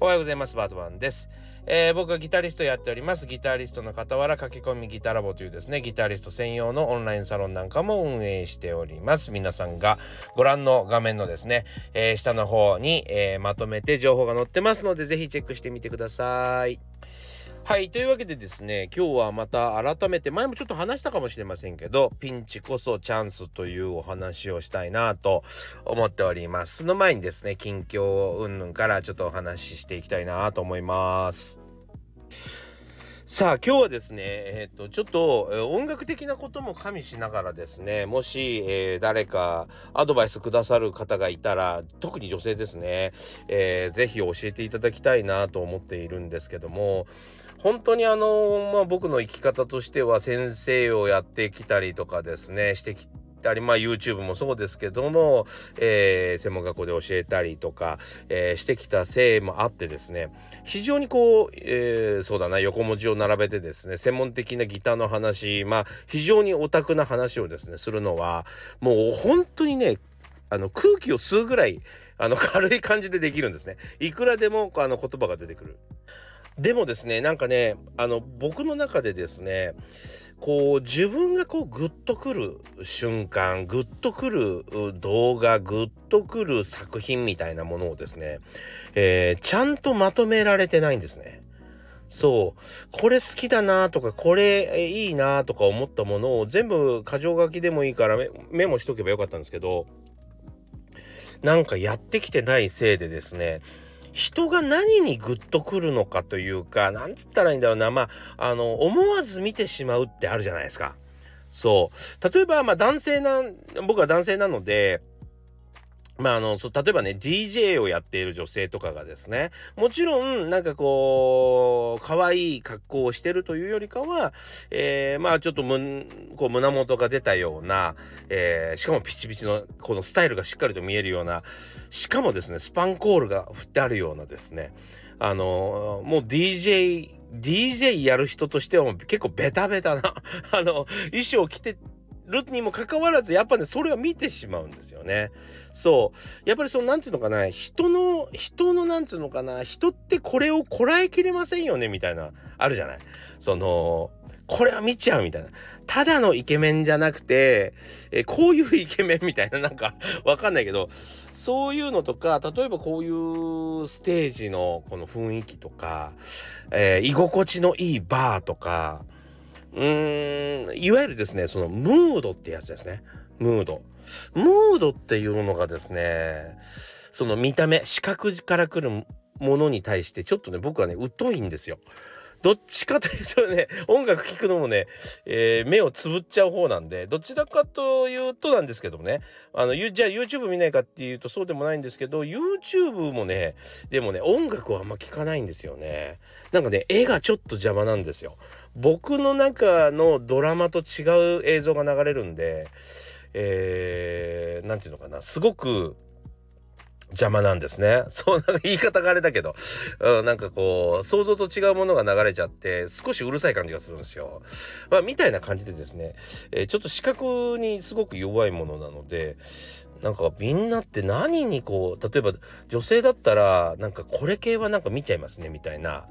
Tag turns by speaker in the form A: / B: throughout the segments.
A: おはようございます。バートマンです。えー、僕はギタリストやっております。ギタリストの傍ら駆け込みギタラボというですね、ギタリスト専用のオンラインサロンなんかも運営しております。皆さんがご覧の画面のですね、えー、下の方に、えー、まとめて情報が載ってますので、ぜひチェックしてみてください。はい。というわけでですね、今日はまた改めて、前もちょっと話したかもしれませんけど、ピンチこそチャンスというお話をしたいなと思っております。その前にですね、近況云々からちょっとお話ししていきたいなと思います。さあ今日はですね、えっ、とちょっと、音楽的なことも加味しながらですねもし、えー、誰かアドバイスくださる方がいたら特に女性ですね、えー、ぜひ教えていただきたいなと思っているんですけども本当にあのまあ僕の生き方としては先生をやってきたりとかですねしてきたり、まあ YouTube もそうですけども、えー、専門学校で教えたりとか、えー、してきたせいもあってですね、非常にこう、えー、そうだな、横文字を並べてですね、専門的なギターの話、まあ非常にオタクな話をですね、するのは、もう本当にね、あの空気を吸うぐらい、あの軽い感じでできるんですね。いくらでもあの言葉が出てくる。でもですね、なんかね、あの僕の中でですね、こう自分がこうグッとくる瞬間グッとくる動画グッとくる作品みたいなものをですね、えー、ちゃんとまとめられてないんですね。そうこれ好きだなとかこれいいなとか思ったものを全部箇条書きでもいいからメモしとけばよかったんですけどなんかやってきてないせいでですね人が何にグッとくるのかというか、なんつったらいいんだろうな、まあ、あの、思わず見てしまうってあるじゃないですか。そう。例えば、まあ男性な、僕は男性なので、まああの、そ例えばね、DJ をやっている女性とかがですね、もちろん、なんかこう、可愛い格好をしてるというよりかは、えー、まあちょっとむ、こう胸元が出たような、えー、しかもピチピチの、このスタイルがしっかりと見えるような、しかもですね、スパンコールが振ってあるようなですね、あの、もう DJ、DJ やる人としては結構ベタベタなあの、衣装を着てるにもかかわらずやっぱねそれを見てしまうんですよね。そうやっぱりその何て言うのかな人の人の何て言うのかな人ってこれをこらえきれませんよねみたいなあるじゃない。そのこれは見ちゃうみたいな。ただのイケメンじゃなくて、えこういうイケメンみたいな、なんかわかんないけど、そういうのとか、例えばこういうステージのこの雰囲気とか、えー、居心地のいいバーとか、うーん、いわゆるですね、そのムードってやつですね。ムード。ムードっていうのがですね、その見た目、視覚から来るものに対してちょっとね、僕はね、疎いんですよ。どっちかというとね、音楽聴くのもね、えー、目をつぶっちゃう方なんで、どちらかというとなんですけどもね、あの、じゃあ YouTube 見ないかっていうとそうでもないんですけど、YouTube もね、でもね、音楽はあんま聞かないんですよね。なんかね、絵がちょっと邪魔なんですよ。僕の中のドラマと違う映像が流れるんで、えー、なんていうのかな、すごく、邪魔なんですね。そう、なんか言い方があれだけど、うん、なんかこう、想像と違うものが流れちゃって、少しうるさい感じがするんですよ。まあ、みたいな感じでですね、えー、ちょっと視覚にすごく弱いものなので、なんかみんなって何にこう、例えば女性だったら、なんかこれ系はなんか見ちゃいますね、みたいな。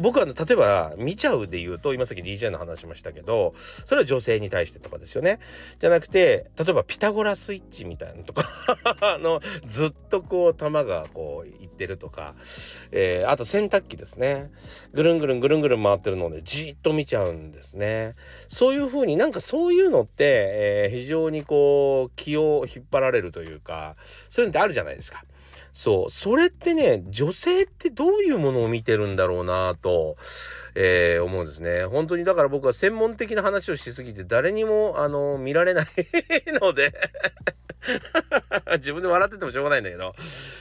A: 僕は例えば見ちゃうで言うと今さっき DJ の話しましたけどそれは女性に対してとかですよね。じゃなくて例えばピタゴラスイッチみたいなとか あのずっとこう球がこういってるとか、えー、あと洗濯機ですね。ぐるんぐるんぐるんぐるん回ってるのでじっと見ちゃうんですね。そういう風になんかそういうのって、えー、非常にこう気を引っ張られるというかそういうのってあるじゃないですか。そう。それってね、女性ってどういうものを見てるんだろうなと、えー、思うんですね。本当にだから僕は専門的な話をしすぎて誰にも、あの、見られないので自分で笑っててもしょうがないんだけど、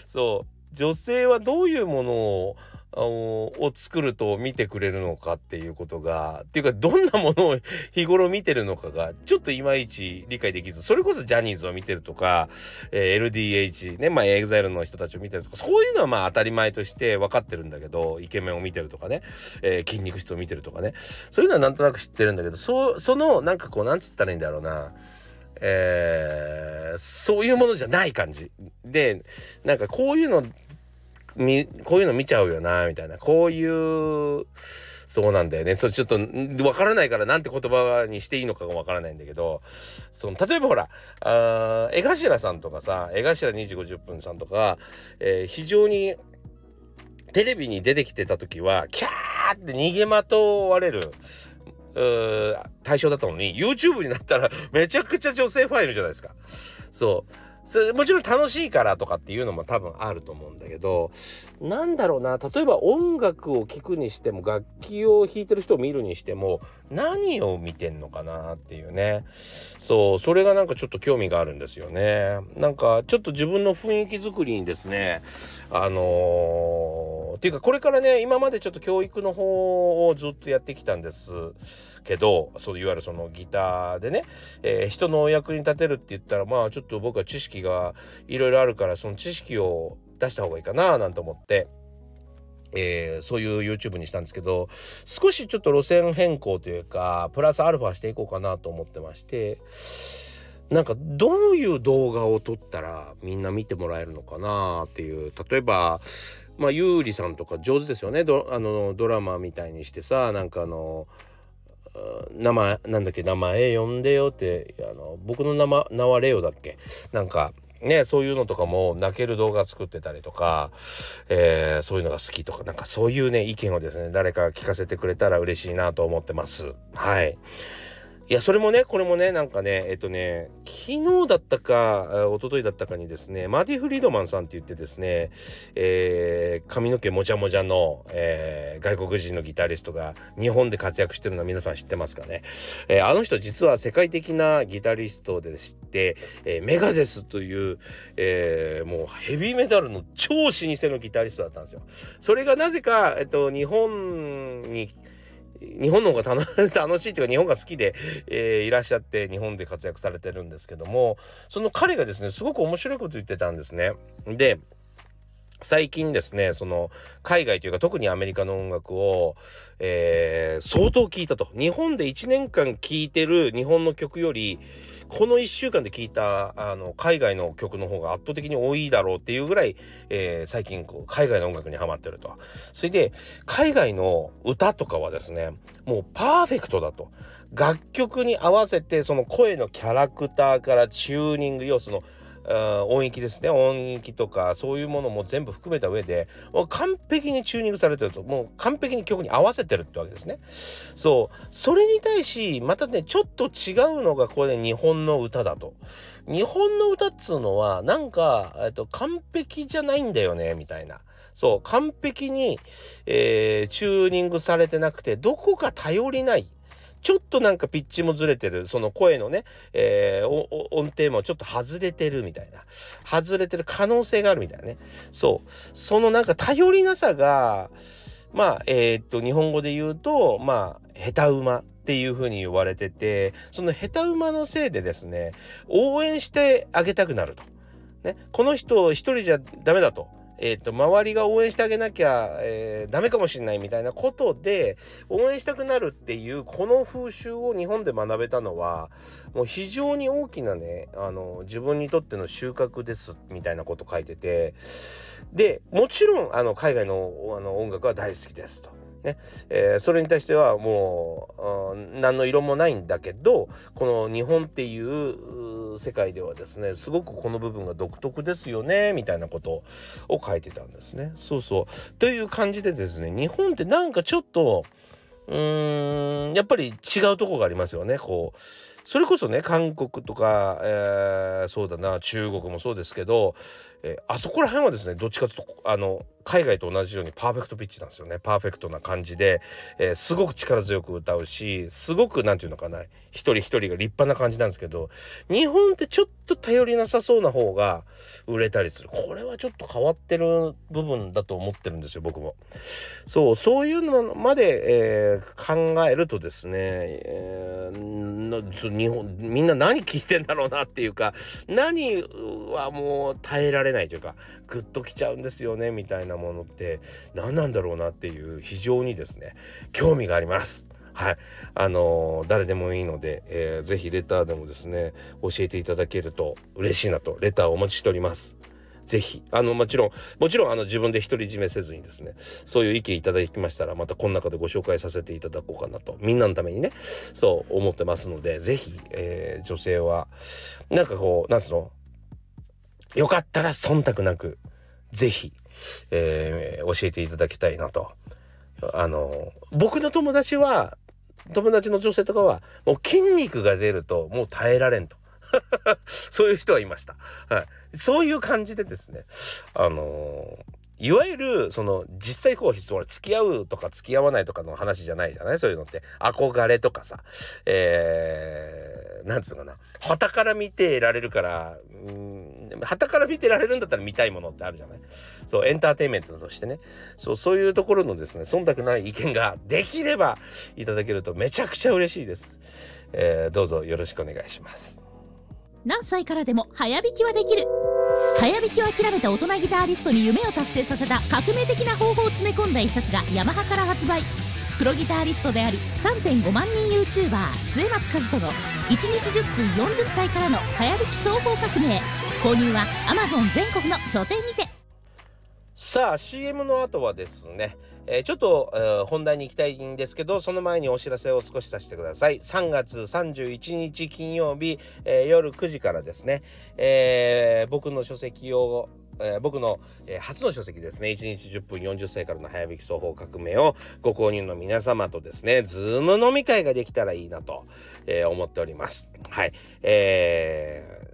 A: そう。女性はどういうものをを作ると見てくれるのかっていうことがっていうかどんなものを 日頃見てるのかがちょっといまいち理解できずそれこそジャニーズを見てるとか、えー、LDH ねまあ EXILE の人たちを見てるとかそういうのはまあ当たり前として分かってるんだけどイケメンを見てるとかね、えー、筋肉質を見てるとかねそういうのはなんとなく知ってるんだけどそそのなんかこうなんつったらいいんだろうなえー、そういうものじゃない感じ。でなんかこういうのみこういうの見ちゃうよなみたいな。こういうそうなんだよね。それちょっとわからないからなんて言葉にしていいのかがわからないんだけど。その例えばほらあ江頭さんとかさ江頭2時50分さんとか、えー、非常にテレビに出てきてた時はキャーって逃げまとわれる対象だったのに YouTube になったらめちゃくちゃ女性ファイルじゃないですか。そう。もちろん楽しいからとかっていうのも多分あると思うんだけどなんだろうな例えば音楽を聴くにしても楽器を弾いてる人を見るにしても何を見てんのかなっていうね。そうそれがなんかちょっと興味があるんですよね。なんかちょっと自分の雰囲気作りにですねあのー、っていうかこれからね今までちょっと教育の方をずっとやってきたんですけどそういわゆるそのギターでね、えー、人のお役に立てるって言ったらまあちょっと僕は知識がいろいろあるからその知識を出した方がいいかななんて思って。えー、そういう YouTube にしたんですけど少しちょっと路線変更というかプラスアルファしていこうかなと思ってましてなんかどういう動画を撮ったらみんな見てもらえるのかなっていう例えばまあゆうりさんとか上手ですよね。ドあのドラマみたいにしてさなんかあの名前なんだっけ名前呼んでよってあの僕の名前名はレオだっけ？なんかねそういうのとかも泣ける動画作ってたりとか、えー、そういうのが好きとかなんかそういうね意見をですね誰か聞かせてくれたら嬉しいなと思ってます。はい。いや、それもね、これもね、なんかね、えっとね、昨日だったか、一昨日だったかにですね、マーティ・フリードマンさんって言ってですね、えー、髪の毛もじゃもじゃの、えー、外国人のギタリストが日本で活躍してるのは皆さん知ってますかね。えー、あの人実は世界的なギタリストでして、えメガデスという、えもうヘビーメタルの超老舗のギタリストだったんですよ。それがなぜか、えっと、日本に日本の方が楽 しいというか日本が好きで、えー、いらっしゃって日本で活躍されてるんですけどもその彼がですねすごく面白いこと言ってたんですね。で最近ですねその海外というか特にアメリカの音楽を、えー、相当聴いたと日本で1年間聴いてる日本の曲よりこの1週間で聴いたあの海外の曲の方が圧倒的に多いだろうっていうぐらい、えー、最近こう海外の音楽にハマってると。それで海外の歌とかはですねもうパーフェクトだと。楽曲に合わせてその声のキャラクターからチューニング要素の音域ですね。音域とかそういうものも全部含めた上でもう完璧にチューニングされてると。もう完璧に曲に合わせてるってわけですね。そう。それに対しまたねちょっと違うのがこれ、ね、日本の歌だと。日本の歌っつうのはなんか、えっと、完璧じゃないんだよねみたいな。そう。完璧に、えー、チューニングされてなくてどこか頼りない。ちょっとなんかピッチもずれてるその声のね、えー、音程もちょっと外れてるみたいな外れてる可能性があるみたいなねそうそのなんか頼りなさがまあえー、っと日本語で言うとまあ下手馬っていう風に言われててその下手馬のせいでですね応援してあげたくなると。ね、この人一人じゃダメだと。えーと、周りが応援してあげなきゃ、えー、ダメかもしれないみたいなことで応援したくなるっていうこの風習を日本で学べたのはもう非常に大きなねあの自分にとっての収穫ですみたいなこと書いててでもちろんあの海外のあの音楽は大好きですと。ねえー、それに対してはもう何の色もないんだけどこの日本っていう世界ではですねすごくこの部分が独特ですよねみたいなことを書いてたんですね。そうそうという感じでですね日本ってなんかちょっとうーんやっぱり違うとこがありますよねこう。それこそね韓国とか、えー、そうだな中国もそうですけど、えー、あそこら辺はですねどっちかというとあの海外と同じようにパーフェクトピッチなんですよね。パーフェクトな感じで、えー、すごく力強く歌うしすごく何て言うのかな一人一人が立派な感じなんですけど日本ってちょっと頼りなさそうな方が売れたりする。これはちょっと変わってる部分だと思ってるんですよ僕も。そうそういうのまで、えー、考えるとですね、えー、日本みんな何聞いてんだろうなっていうか何はもう耐えられないというかグッときちゃうんですよねみたいなものって何なんだろうなっていう非常にですね興味があります。はい。あのー、誰でもいいので、えー、ぜひレターでもですね、教えていただけると嬉しいなと、レターをお待ちしております。ぜひあのもちろんもちろんあの自分で独り占めせずにですねそういう意見いただきましたらまたこの中でご紹介させていただこうかなとみんなのためにねそう思ってますのでぜひ、えー、女性はなんかこうなんつうのよかったら忖度なくぜひ、えー、教えていただきたいなと。あの僕の友達は友達の女性とかはもう筋肉が出るともう耐えられんと そういう人はいました。はい。そういう感じでですね、あの、いわゆるその実際こう付き合うとか付き合わないとかの話じゃないじゃない？そういうのって憧れとかさえー、なんつうのかな。旗から見てられるからうん旗から見てられるんだったら見たいものってあるじゃない。そうエンターテインメントとしてね。そうそういうところのですね忖度ない意見ができればいただけるとめちゃくちゃ嬉しいです、えー、どうぞよろしくお願いします。
B: 何歳からでも早弾きはできる。早弾きを諦めた大人ギターリストに夢を達成させた革命的な方法を詰め込んだ一冊がヤマハから発売。プロギタリストであり3.5万人 YouTuber 末松和人の1日10分40歳からの早弾き双方革命。購入は Amazon 全国の書店にて。
A: さあ CM の後はですね、えー、ちょっと、えー、本題に行きたいんですけどその前にお知らせを少しさせてください。3月31日金曜日、えー、夜9時からですね、え僕の書籍をえー、僕の、えー、初の書籍ですね。1日10分40歳からの早引き双方革命をご購入の皆様とですねズーム飲み会ができたらいいなと、えー、思っております。はい。えー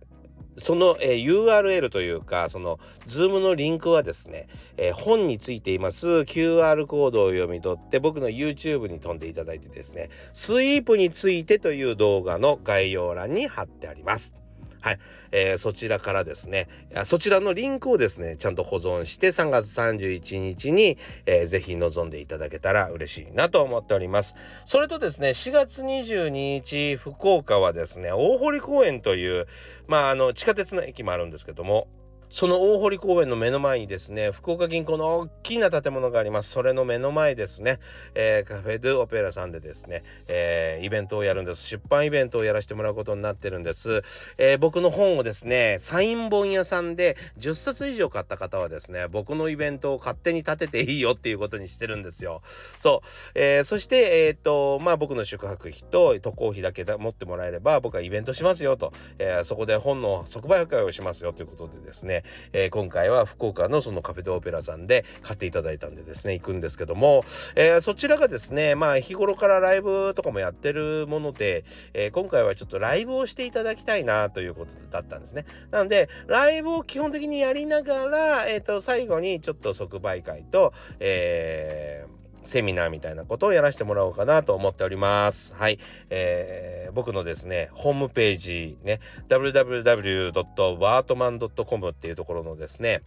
A: その、えー、URL というか、その、ズームのリンクはですね、えー、本についています。QR コードを読み取って、僕の YouTube に飛んでいただいてですね、スイープについてという動画の概要欄に貼ってあります。はい、えー、そちらからですねそちらのリンクをですねちゃんと保存して3月31日に、えー、ぜひ臨んでいただけたら嬉しいなと思っております。それとですね4月22日福岡はですね大堀公園というまああの地下鉄の駅もあるんですけどもその大堀公園の目の前にですね、福岡銀行の大きな建物があります。それの目の前ですね、えー、カフェドゥオペラさんでですね、えー、イベントをやるんです。出版イベントをやらせてもらうことになってるんです。えー、僕の本をですね、サイン本屋さんで10冊以上買った方はですね、僕のイベントを勝手に立てていいよっていうことにしてるんですよ。そう。えー、そして、えっ、と、まあ僕の宿泊費と渡航費だけ持ってもらえれば、僕はイベントしますよと、えそこで本の即売会をしますよということでですね、えー、今回は福岡のそのカフェドオペラさんで買っていただいたんでですね行くんですけども、えー、そちらがですねまあ日頃からライブとかもやってるもので、えー、今回はちょっとライブをしていただきたいなということだったんですね。なのでライブを基本的にやりながら、えー、と最後にちょっと即売会と、えーセミナーみたいなことをやらせてもらおうかなと思っております。はい。えー、僕のですね、ホームページね、www.bartman.com っていうところのですね、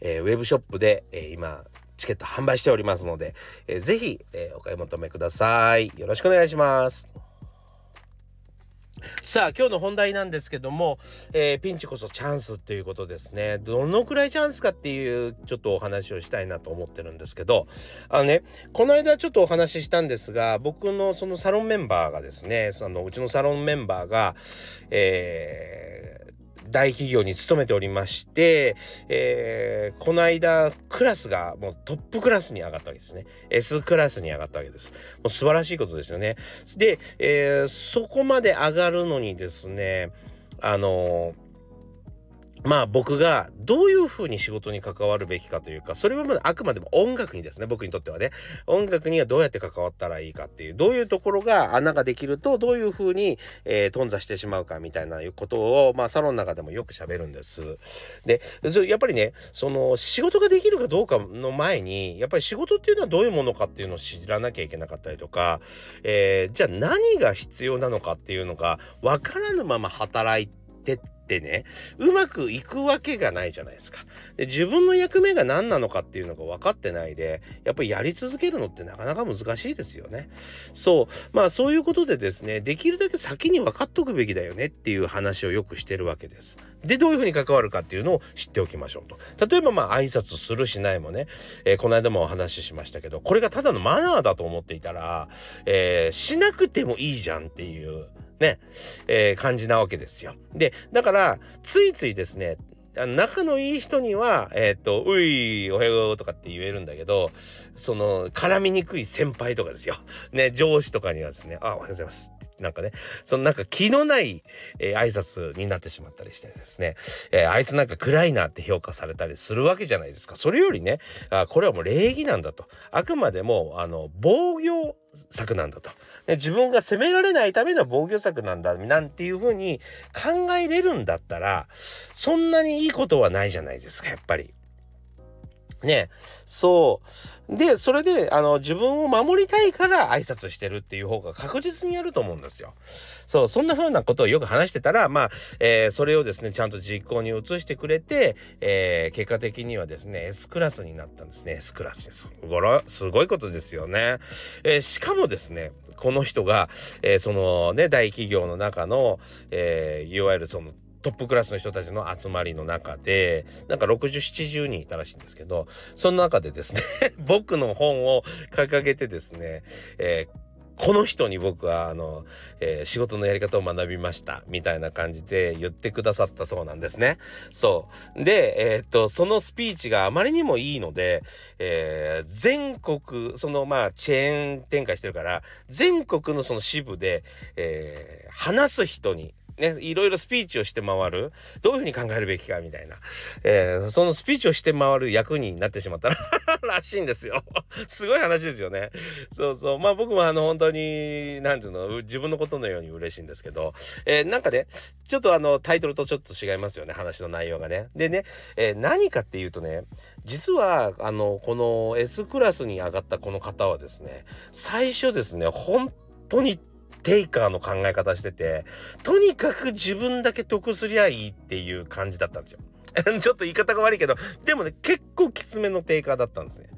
A: えー、ウェブショップで、えー、今、チケット販売しておりますので、えー、ぜひ、えー、お買い求めください。よろしくお願いします。さあ今日の本題なんですけども、えー、ピンチこそチャンスっていうことですね。どのくらいチャンスかっていうちょっとお話をしたいなと思ってるんですけどあのねこの間ちょっとお話ししたんですが僕のそのサロンメンバーがですねそのうちのサロンメンバーがえー大企業に勤めておりまして、えー、この間クラスがもうトップクラスに上がったわけですね。S クラスに上がったわけです。もう素晴らしいことですよね。で、えー、そこまで上がるのにですねあのまあ僕がどういうふうに仕事に関わるべきかというかそれはまだあくまでも音楽にですね僕にとってはね音楽にはどうやって関わったらいいかっていうどういうところが穴ができるとどういうふうに、えー、頓挫してしまうかみたいなことをまあサロンの中でもよく喋るんです。でやっぱりねその仕事ができるかどうかの前にやっぱり仕事っていうのはどういうものかっていうのを知らなきゃいけなかったりとか、えー、じゃあ何が必要なのかっていうのが分からぬまま働いてってでねうまくいくわけがないじゃないですか。で自分の役目が何なのかっていうのが分かってないでやっぱりやり続けるのってなかなか難しいですよね。そう。まあそういうことでですねできるだけ先に分かっとくべきだよねっていう話をよくしてるわけです。でどういうふうに関わるかっていうのを知っておきましょうと。例えばまあ挨拶するしないもね、えー、この間もお話ししましたけどこれがただのマナーだと思っていたら、えー、しなくてもいいじゃんっていうね、えー、感じなわけですよ。で、だから、ついついですね、仲のいい人には「えっ、とういおはよう」とかって言えるんだけどその絡みにくい先輩とかですよ。ね上司とかにはですね「あおはようございます」なんかねそのなんか気のない、えー、挨拶になってしまったりしてですね、えー、あいつなんか暗いなって評価されたりするわけじゃないですか。それよりねあこれはもう礼儀なんだとあくまでもあの防御策なんだと。自分が責められないための防御策なんだなんていうふうに考えれるんだったらそんなにいいことはないじゃないですかやっぱり。ねそう。で、それで、あの、自分を守りたいから挨拶してるっていう方が確実にやると思うんですよ。そう、そんな風なことをよく話してたら、まあ、えー、それをですね、ちゃんと実行に移してくれて、えー、結果的にはですね、S クラスになったんですね。S クラスです。ごろ、すごいことですよね。えー、しかもですね、この人が、え、そのね、大企業の中の、えー、いわゆるそのトップクラスの人たちの集まりの中でなんか6070人いたらしいんですけどその中でですね 僕の本を掲げてですね、えーこの人に僕はあの、えー、仕事のやり方を学びましたみたいな感じで言ってくださったそうなんですね。そうで、えー、っとそのスピーチがあまりにもいいので、えー、全国そのまあチェーン展開してるから全国のその支部で、え話す人にね、いろいろスピーチをして回る。どういうふうに考えるべきかみたいな、えー、そのスピーチをして回る役になってしまったら しいんですよ。すごい話ですよね。そうそう。まあ僕もあの本当に何ていうの自分のことのように嬉しいんですけど、えー、なんかねちょっとあのタイトルとちょっと違いますよね。話の内容がね。でね、えー、何かっていうとね実はあのこの S クラスに上がったこの方はですね最初ですね本当にテイカーの考え方しててとにかく自分だけ得すりゃいいっていう感じだったんですよ。ちょっと言い方が悪いけどでもね結構きつめのテイカーだったんですね。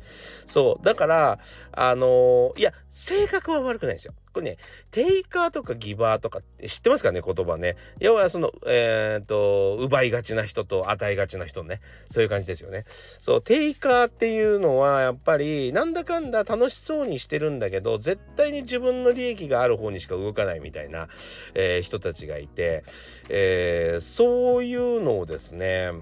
A: そうだからあのー、いや性格は悪くないですよ。これね、テイカーとかギバーとか知ってますかね言葉ね。要はその、えっ、と、奪いがちな人と与えがちな人ね。そういう感じですよね。そう、テイカーっていうのはやっぱりなんだかんだ楽しそうにしてるんだけど、絶対に自分の利益がある方にしか動かないみたいな、えー、人たちがいて、えー、そういうのをですね、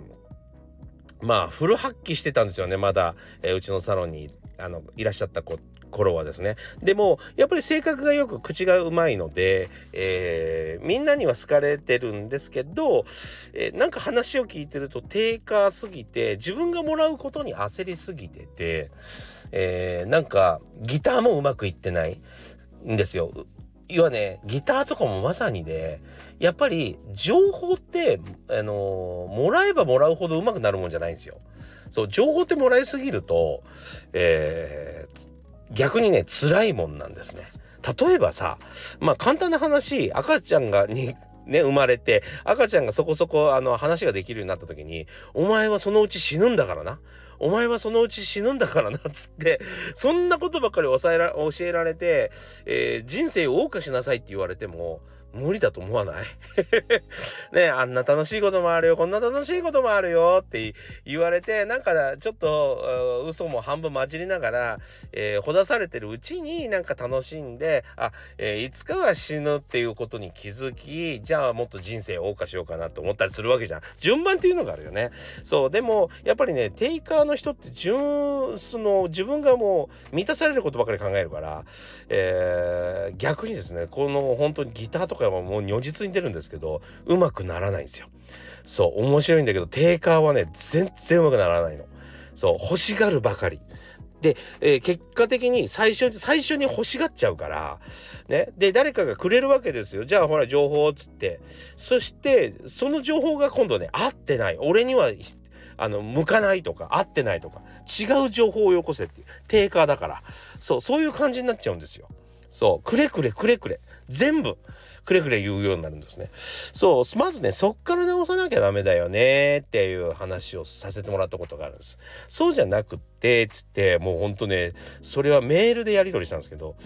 A: まあフル発揮してたんですよねまだ、えー、うちのサロンにあのいらっしゃった子頃はですねでもやっぱり性格がよく口がうまいので、えー、みんなには好かれてるんですけど、えー、なんか話を聞いてると低下すぎて自分がもらうことに焦りすぎてて、えー、なんかギターもうまくいってないんですよ。要はねギターとかもまさにで、やっぱり情報って、あの、もらえばもらうほどうまくなるもんじゃないんですよ。そう情報ってもらいすぎると、えー、逆にね辛いもんなんですね。例えばさまあ簡単な話赤ちゃんがにね、生まれて赤ちゃんがそこそこあの話ができるようになった時に「お前はそのうち死ぬんだからな」「お前はそのうち死ぬんだからな」っつってそんなことばっかり抑えら教えられて、えー、人生を謳歌しなさいって言われても無理だと思わない？ねあんな楽しいこともあるよ。こんな楽しいこともあるよって言われてなんかちょっと嘘も半分混じりながら、えー、ほだされてるうちになんか楽しんであ、えー、いつかは死ぬっていうことに気づきじゃあもっと人生を謳歌しようかなと思ったりするわけじゃん。順番っていうのがあるよね。そうでもやっぱりねテイカーの人って順その自分がもう満たされることばかり考えるから、えー、逆にですねこの本当にギターとかかはもう如実に出るんですけどうまくならないんですよ。そう面白いんだけど定価はね全然うまくならないの。そう欲しがるばかり。で、えー、結果的に最初に最初に欲しがっちゃうからね。で誰かがくれるわけですよ。じゃあほら情報っつって。そしてその情報が今度ね合ってない。俺にはあの向かないとか合ってないとか。違う情報をよこせっていう。定価だから。そうそういう感じになっちゃうんですよ。そうくれくれくれくれ。全部。くれくれ言うようになるんですね。そう、まずね、そっから直さなきゃダメだよねっていう話をさせてもらったことがあるんです。そうじゃなくって、つって、もうほんとね、それはメールでやり取りしたんですけど、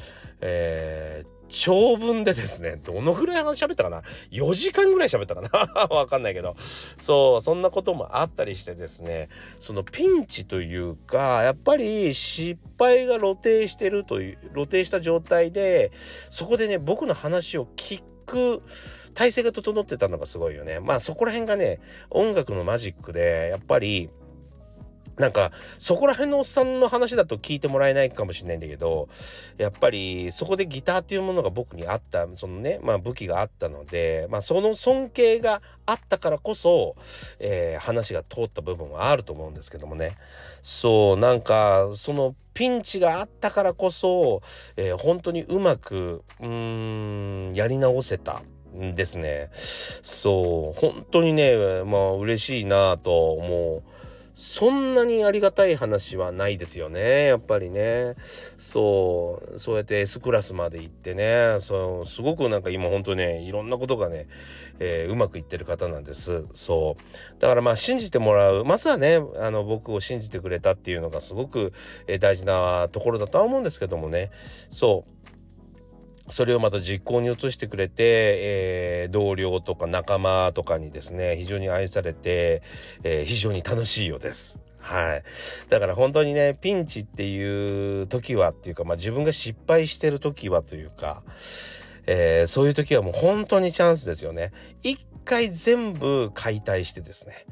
A: えー、長文でですね、どのぐらい話喋ったかな ?4 時間ぐらい喋ったかな？わかんないけど。そう、そんなこともあったりしてですね、そのピンチというか、やっぱり失敗が露呈してるという、露呈した状態で、そこでね、僕の話を聞く体勢が整ってたのがすごいよねまあそこら辺がね音楽のマジックでやっぱりなんかそこら辺のおっさんの話だと聞いてもらえないかもしれないんだけどやっぱりそこでギターっていうものが僕にあったそのねまあ武器があったのでまあその尊敬があったからこそ、えー、話が通った部分はあると思うんですけどもねそうなんかそのピンチがあったからこそ、えー、本当にうまくうんやり直せたんですねそう本当にねまあ嬉しいなと思う。そんなにありがたい話はないですよね。やっぱりね。そう。そうやって S クラスまで行ってね。そう。すごくなんか今ほんとねいろんなことがね、えー、うまくいってる方なんです。そう。だからまあ信じてもらう。まずはねあの僕を信じてくれたっていうのがすごく、え、大事なところだとは思うんですけどもね。そう。それをまた実行に移してくれて、えー、同僚とか仲間とかにですね非常に愛されて、えー、非常に楽しいようです。はい、だから本当にねピンチっていう時はっていうか、まあ、自分が失敗してる時はというか、えー、そういう時はもう本当にチャンスですよね。一回全部解体してですね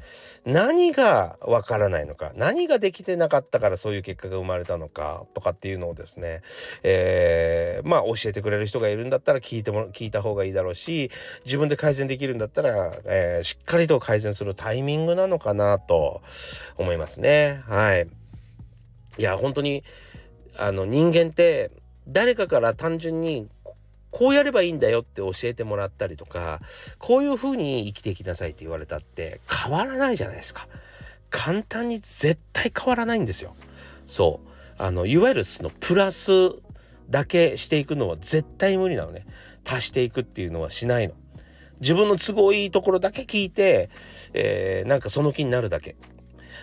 A: 何がわからないのか何ができてなかったからそういう結果が生まれたのかとかっていうのをですね、えー、まあ教えてくれる人がいるんだったら聞いても聞いた方がいいだろうし自分で改善できるんだったら、えー、しっかりと改善するタイミングなのかなと思いますね。はい。いや本当にあの人間って誰かから単純にこうやればいいんだよって教えてもらったりとかこういう風に生きていきなさいって言われたって変わらないじゃないですか。簡単に絶対変わらないんですよ。そう。あのいわゆるそのプラスだけしていくのは絶対無理なのね。足していくっていうのはしないの。自分の都合いいところだけ聞いて、えー、なんかその気になるだけ。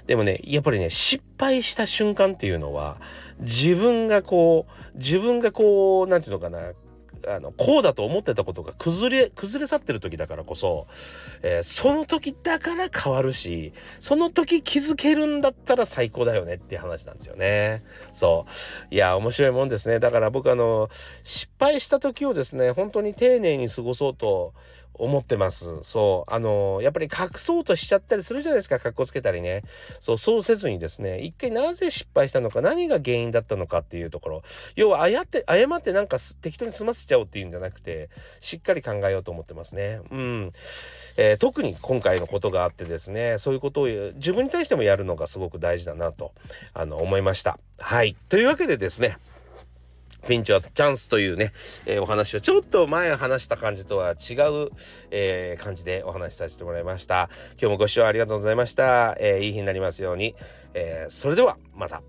A: でもねやっぱりね失敗した瞬間っていうのは自分がこう自分がこう何て言うのかなあのこうだと思ってたことが崩れ崩れ去ってる時だからこそ、えー、その時だから変わるしその時気づけるんだったら最高だよねっていう話なんですよね。そういや面白いもんですねだから僕あの失敗した時をですね本当に丁寧に過ごそうと思ってます。そう。あのー、やっぱり隠そうとしちゃったりするじゃないですか。格好つけたりね。そう、そうせずにですね、一回なぜ失敗したのか、何が原因だったのかっていうところ。要は、誤って、誤ってなんか適当に済ませちゃおうっていうんじゃなくて、しっかり考えようと思ってますね。うん。えー、特に今回のことがあってですね、そういうことを自分に対してもやるのがすごく大事だなと、あの、思いました。はい。というわけでですね、ピンチはチャンスというね、えー、お話をちょっと前話した感じとは違う、えー、感じでお話しさせてもらいました。今日もご視聴ありがとうございました。えー、いい日になりますように。えそれではまた。